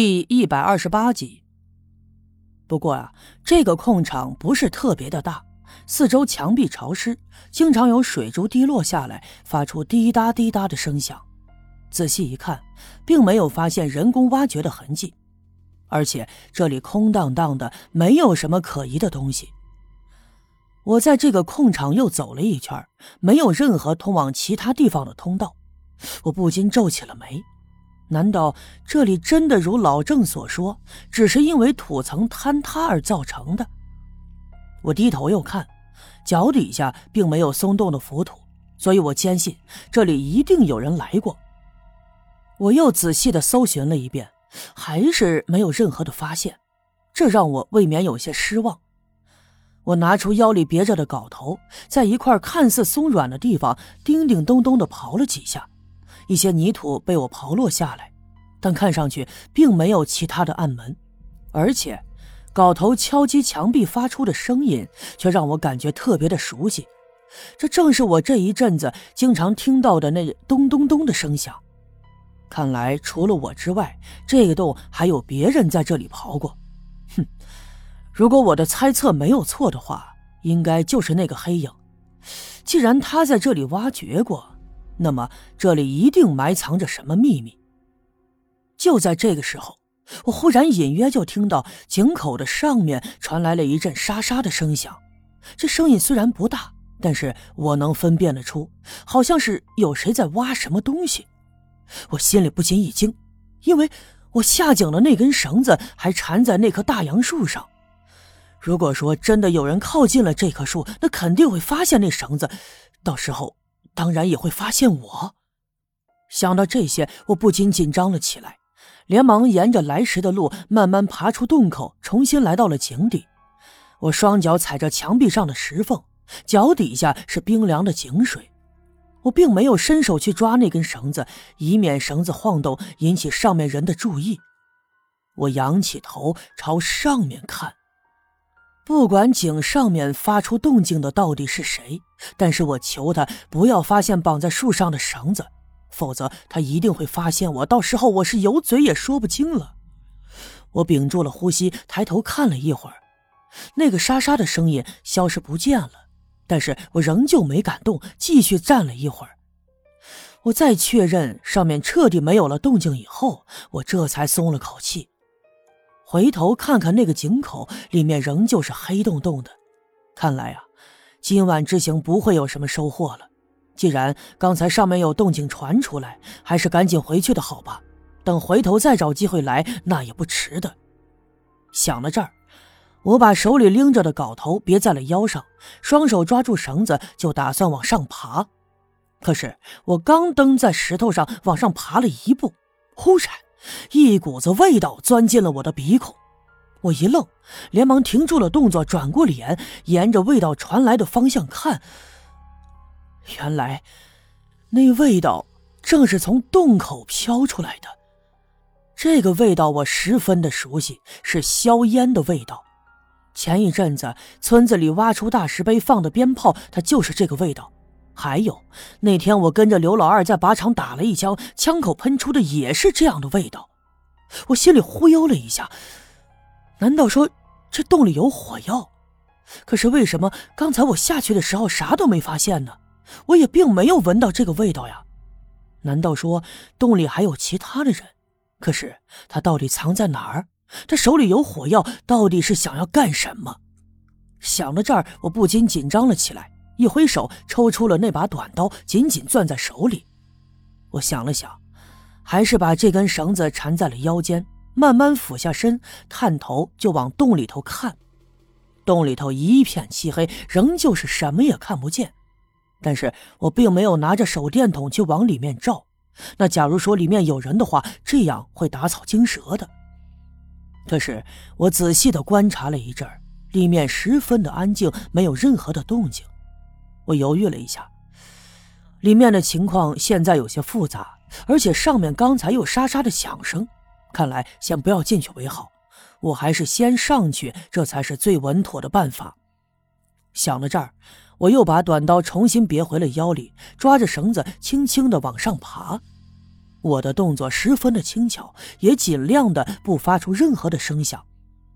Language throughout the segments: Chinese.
第一百二十八集。不过啊，这个空场不是特别的大，四周墙壁潮湿，经常有水珠滴落下来，发出滴答滴答的声响。仔细一看，并没有发现人工挖掘的痕迹，而且这里空荡荡的，没有什么可疑的东西。我在这个空场又走了一圈，没有任何通往其他地方的通道，我不禁皱起了眉。难道这里真的如老郑所说，只是因为土层坍塌而造成的？我低头又看，脚底下并没有松动的浮土，所以我坚信这里一定有人来过。我又仔细的搜寻了一遍，还是没有任何的发现，这让我未免有些失望。我拿出腰里别着的镐头，在一块看似松软的地方叮叮咚咚的刨了几下。一些泥土被我刨落下来，但看上去并没有其他的暗门，而且镐头敲击墙壁发出的声音却让我感觉特别的熟悉，这正是我这一阵子经常听到的那咚咚咚的声响。看来除了我之外，这个洞还有别人在这里刨过。哼，如果我的猜测没有错的话，应该就是那个黑影。既然他在这里挖掘过。那么这里一定埋藏着什么秘密。就在这个时候，我忽然隐约就听到井口的上面传来了一阵沙沙的声响。这声音虽然不大，但是我能分辨得出，好像是有谁在挖什么东西。我心里不禁一惊，因为我下井的那根绳子还缠在那棵大杨树上。如果说真的有人靠近了这棵树，那肯定会发现那绳子，到时候。当然也会发现我。想到这些，我不禁紧张了起来，连忙沿着来时的路慢慢爬出洞口，重新来到了井底。我双脚踩着墙壁上的石缝，脚底下是冰凉的井水。我并没有伸手去抓那根绳子，以免绳子晃动引起上面人的注意。我仰起头朝上面看。不管井上面发出动静的到底是谁，但是我求他不要发现绑在树上的绳子，否则他一定会发现我，到时候我是有嘴也说不清了。我屏住了呼吸，抬头看了一会儿，那个沙沙的声音消失不见了，但是我仍旧没敢动，继续站了一会儿。我再确认上面彻底没有了动静以后，我这才松了口气。回头看看那个井口，里面仍旧是黑洞洞的。看来啊，今晚之行不会有什么收获了。既然刚才上面有动静传出来，还是赶紧回去的好吧。等回头再找机会来，那也不迟的。想到这儿，我把手里拎着的镐头别在了腰上，双手抓住绳子，就打算往上爬。可是我刚蹬在石头上往上爬了一步，忽然。一股子味道钻进了我的鼻孔，我一愣，连忙停住了动作，转过脸，沿着味道传来的方向看。原来，那味道正是从洞口飘出来的。这个味道我十分的熟悉，是硝烟的味道。前一阵子村子里挖出大石碑放的鞭炮，它就是这个味道。还有那天我跟着刘老二在靶场打了一枪，枪口喷出的也是这样的味道，我心里忽悠了一下，难道说这洞里有火药？可是为什么刚才我下去的时候啥都没发现呢？我也并没有闻到这个味道呀？难道说洞里还有其他的人？可是他到底藏在哪儿？他手里有火药，到底是想要干什么？想到这儿，我不禁紧张了起来。一挥手，抽出了那把短刀，紧紧攥在手里。我想了想，还是把这根绳子缠在了腰间，慢慢俯下身，探头就往洞里头看。洞里头一片漆黑，仍旧是什么也看不见。但是我并没有拿着手电筒去往里面照，那假如说里面有人的话，这样会打草惊蛇的。可是我仔细的观察了一阵里面十分的安静，没有任何的动静。我犹豫了一下，里面的情况现在有些复杂，而且上面刚才有沙沙的响声，看来先不要进去为好。我还是先上去，这才是最稳妥的办法。想到这儿，我又把短刀重新别回了腰里，抓着绳子轻轻的往上爬。我的动作十分的轻巧，也尽量的不发出任何的声响。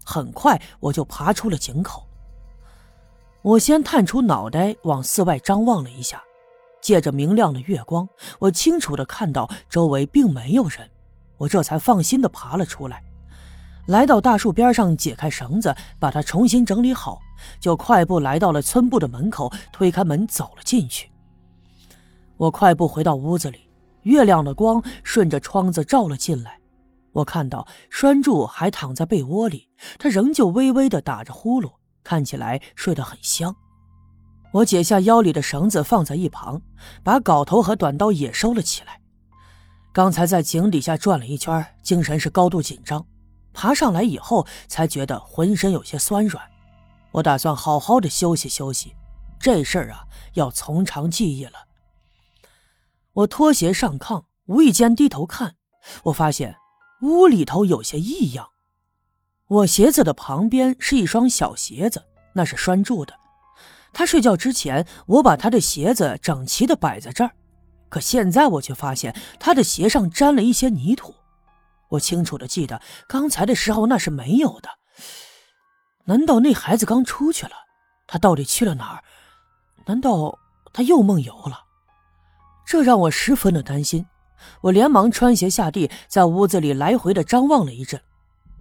很快，我就爬出了井口。我先探出脑袋往寺外张望了一下，借着明亮的月光，我清楚的看到周围并没有人，我这才放心的爬了出来。来到大树边上，解开绳子，把它重新整理好，就快步来到了村部的门口，推开门走了进去。我快步回到屋子里，月亮的光顺着窗子照了进来。我看到栓柱还躺在被窝里，他仍旧微微的打着呼噜，看起来睡得很香。我解下腰里的绳子放在一旁，把镐头和短刀也收了起来。刚才在井底下转了一圈，精神是高度紧张。爬上来以后，才觉得浑身有些酸软。我打算好好的休息休息，这事儿啊要从长计议了。我脱鞋上炕，无意间低头看，我发现屋里头有些异样。我鞋子的旁边是一双小鞋子，那是拴住的。他睡觉之前，我把他的鞋子整齐的摆在这儿，可现在我却发现他的鞋上沾了一些泥土。我清楚的记得，刚才的时候那是没有的。难道那孩子刚出去了？他到底去了哪儿？难道他又梦游了？这让我十分的担心。我连忙穿鞋下地，在屋子里来回的张望了一阵。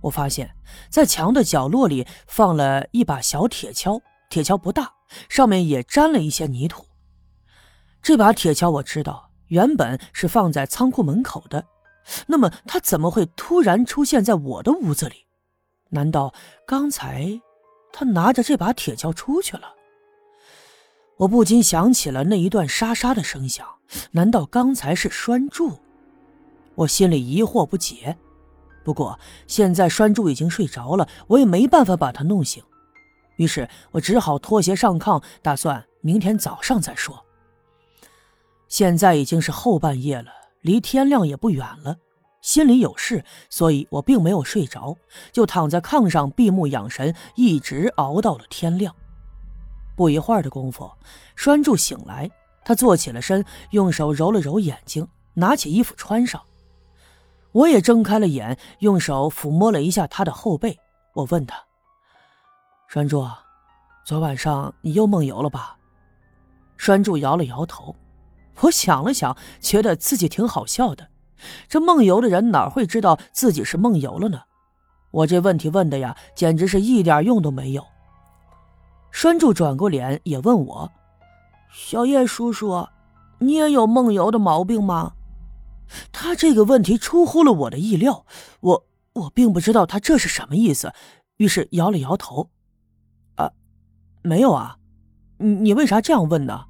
我发现，在墙的角落里放了一把小铁锹，铁锹不大，上面也沾了一些泥土。这把铁锹我知道，原本是放在仓库门口的。那么它怎么会突然出现在我的屋子里？难道刚才他拿着这把铁锹出去了？我不禁想起了那一段沙沙的声响，难道刚才是拴柱？我心里疑惑不解。不过现在栓柱已经睡着了，我也没办法把他弄醒，于是我只好脱鞋上炕，打算明天早上再说。现在已经是后半夜了。离天亮也不远了，心里有事，所以我并没有睡着，就躺在炕上闭目养神，一直熬到了天亮。不一会儿的功夫，栓柱醒来，他坐起了身，用手揉了揉眼睛，拿起衣服穿上。我也睁开了眼，用手抚摸了一下他的后背。我问他：“栓柱，昨晚上你又梦游了吧？”栓柱摇了摇头。我想了想，觉得自己挺好笑的。这梦游的人哪会知道自己是梦游了呢？我这问题问的呀，简直是一点用都没有。栓柱转过脸也问我：“小叶叔叔，你也有梦游的毛病吗？”他这个问题出乎了我的意料，我我并不知道他这是什么意思，于是摇了摇头：“啊，没有啊，你你为啥这样问呢？”